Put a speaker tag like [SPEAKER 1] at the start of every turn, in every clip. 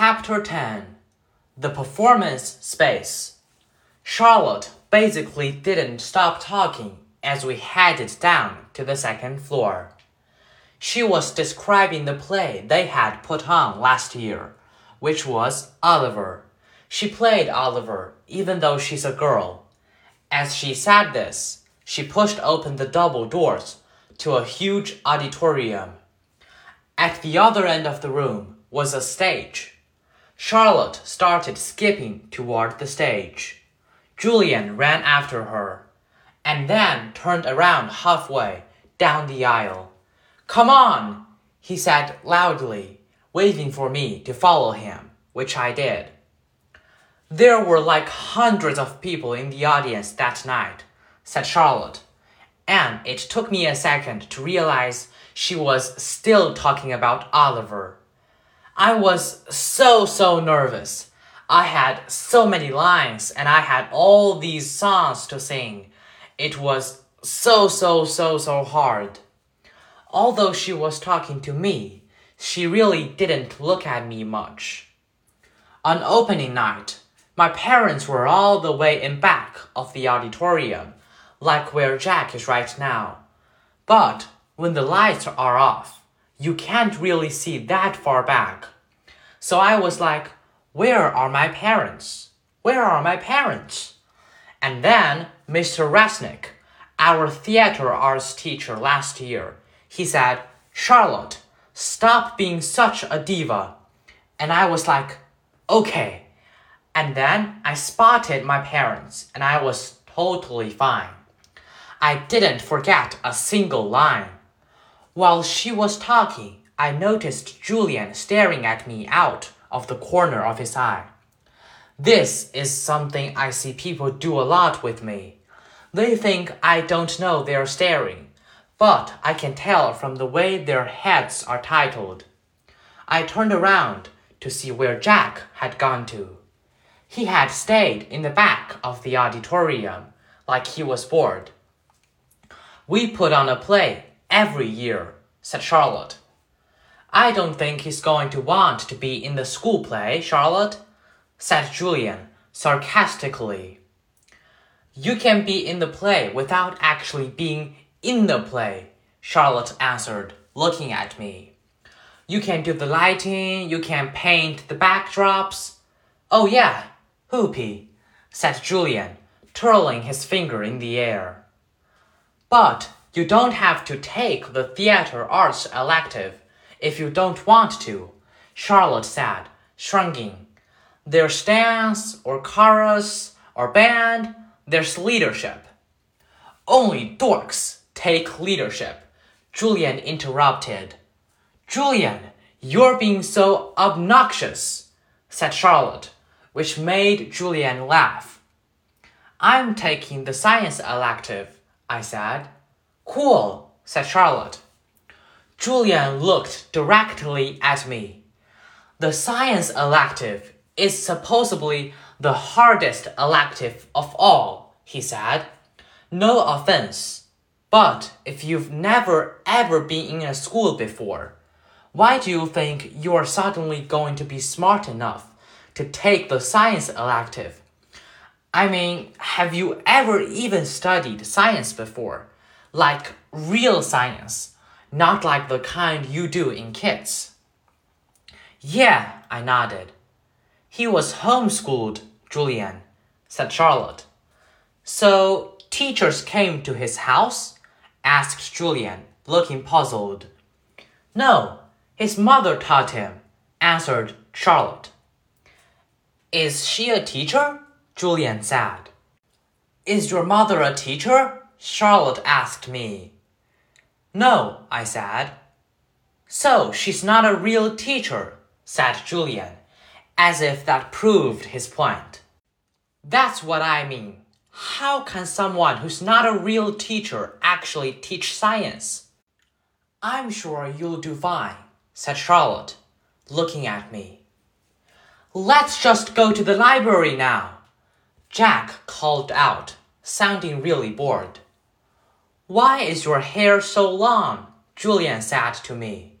[SPEAKER 1] Chapter 10 The Performance Space. Charlotte basically didn't stop talking as we headed down to the second floor. She was describing the play they had put on last year, which was Oliver. She played Oliver, even though she's a girl. As she said this, she pushed open the double doors to a huge auditorium. At the other end of the room was a stage. Charlotte started skipping toward the stage. Julian ran after her, and then turned around halfway down the aisle. Come on, he said loudly, waving for me to follow him, which I did. There were like hundreds of people in the audience that night, said Charlotte, and it took me a second to realize she was still talking about Oliver. I was so, so nervous. I had so many lines and I had all these songs to sing. It was so, so, so, so hard. Although she was talking to me, she really didn't look at me much. On opening night, my parents were all the way in back of the auditorium, like where Jack is right now. But when the lights are off, you can't really see that far back. So I was like, Where are my parents? Where are my parents? And then Mr. Resnick, our theater arts teacher last year, he said, Charlotte, stop being such a diva. And I was like, Okay. And then I spotted my parents and I was totally fine. I didn't forget a single line. While she was talking, I noticed Julian staring at me out of the corner of his eye. This is something I see people do a lot with me. They think I don't know they're staring, but I can tell from the way their heads are titled. I turned around to see where Jack had gone to. He had stayed in the back of the auditorium like he was bored. We put on a play every year, said Charlotte. I don't think he's going to want to be in the school play, Charlotte, said Julian sarcastically. You can be in the play without actually being in the play, Charlotte answered, looking at me. You can do the lighting, you can paint the backdrops. Oh, yeah, Hoopy, said Julian, twirling his finger in the air. But you don't have to take the theater arts elective if you don't want to, Charlotte said, shrugging. There's dance, or chorus, or band, there's leadership. Only dorks take leadership, Julian interrupted. Julian, you're being so obnoxious, said Charlotte, which made Julian laugh. I'm taking the science elective, I said. Cool, said Charlotte. Julian looked directly at me. The science elective is supposedly the hardest elective of all, he said. No offense, but if you've never ever been in a school before, why do you think you are suddenly going to be smart enough to take the science elective? I mean, have you ever even studied science before? like real science, not like the kind you do in kits. Yeah, I nodded. He was homeschooled, Julian, said Charlotte. So teachers came to his house? asked Julian, looking puzzled. No, his mother taught him, answered Charlotte. Is she a teacher? Julian said. Is your mother a teacher? Charlotte asked me. No, I said. So she's not a real teacher, said Julian, as if that proved his point. That's what I mean. How can someone who's not a real teacher actually teach science? I'm sure you'll do fine, said Charlotte, looking at me. Let's just go to the library now, Jack called out, sounding really bored. Why is your hair so long? Julian said to me.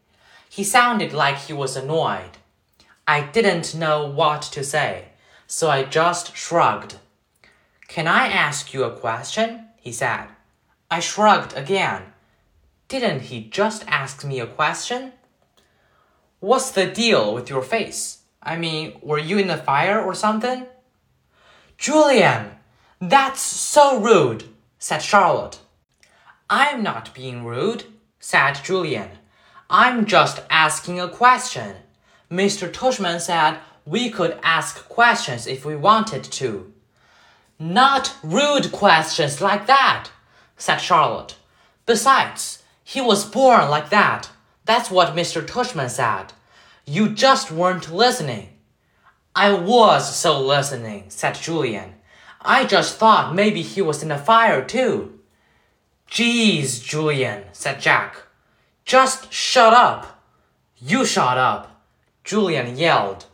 [SPEAKER 1] He sounded like he was annoyed. I didn't know what to say, so I just shrugged. Can I ask you a question? he said. I shrugged again. Didn't he just ask me a question? What's the deal with your face? I mean, were you in a fire or something? Julian, that's so rude, said Charlotte. I'm not being rude, said Julian. I'm just asking a question. Mr. Tushman said we could ask questions if we wanted to. Not rude questions like that, said Charlotte. Besides, he was born like that. That's what Mr. Tushman said. You just weren't listening. I was so listening, said Julian. I just thought maybe he was in a fire too. Geez, Julian, said Jack. Just shut up. You shut up, Julian yelled.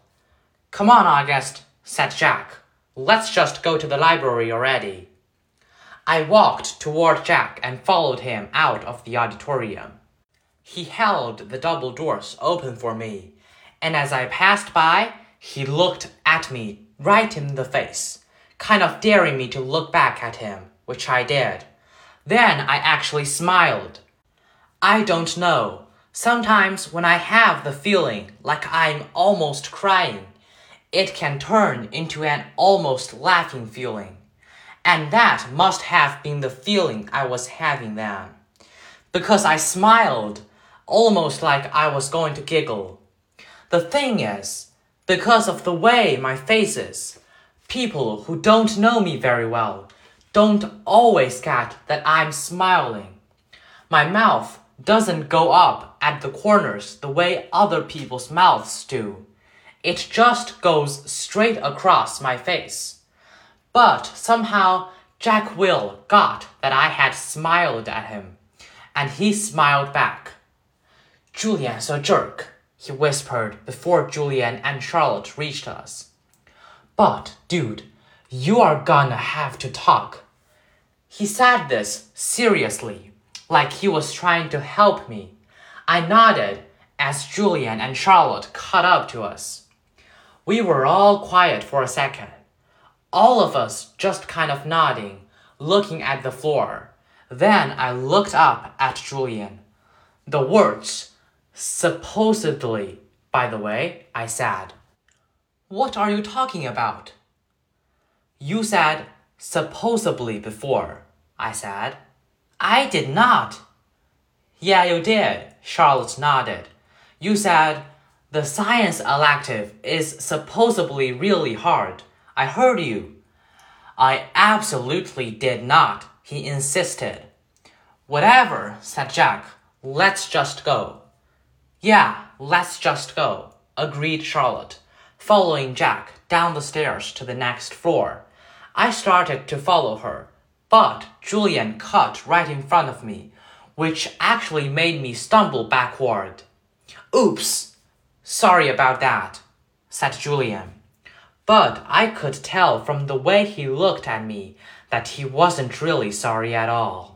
[SPEAKER 1] Come on, August, said Jack. Let's just go to the library already. I walked toward Jack and followed him out of the auditorium. He held the double doors open for me, and as I passed by, he looked at me right in the face, kind of daring me to look back at him, which I did. Then I actually smiled. I don't know. Sometimes when I have the feeling like I'm almost crying, it can turn into an almost laughing feeling. And that must have been the feeling I was having then. Because I smiled, almost like I was going to giggle. The thing is, because of the way my face is, people who don't know me very well don't always get that I'm smiling. My mouth doesn't go up at the corners the way other people's mouths do. It just goes straight across my face. But somehow Jack Will got that I had smiled at him, and he smiled back. Julian's a jerk, he whispered before Julian and Charlotte reached us. But, dude, you are gonna have to talk. He said this seriously, like he was trying to help me. I nodded as Julian and Charlotte caught up to us. We were all quiet for a second all of us just kind of nodding, looking at the floor. Then I looked up at Julian. The words, supposedly, by the way, I said. What are you talking about? You said supposedly before, I said. I did not. Yeah, you did, Charlotte nodded. You said, the science elective is supposedly really hard. I heard you. I absolutely did not, he insisted. Whatever, said Jack. Let's just go. Yeah, let's just go, agreed Charlotte, following Jack down the stairs to the next floor. I started to follow her, but Julian cut right in front of me, which actually made me stumble backward. Oops! Sorry about that, said Julian. But I could tell from the way he looked at me that he wasn't really sorry at all.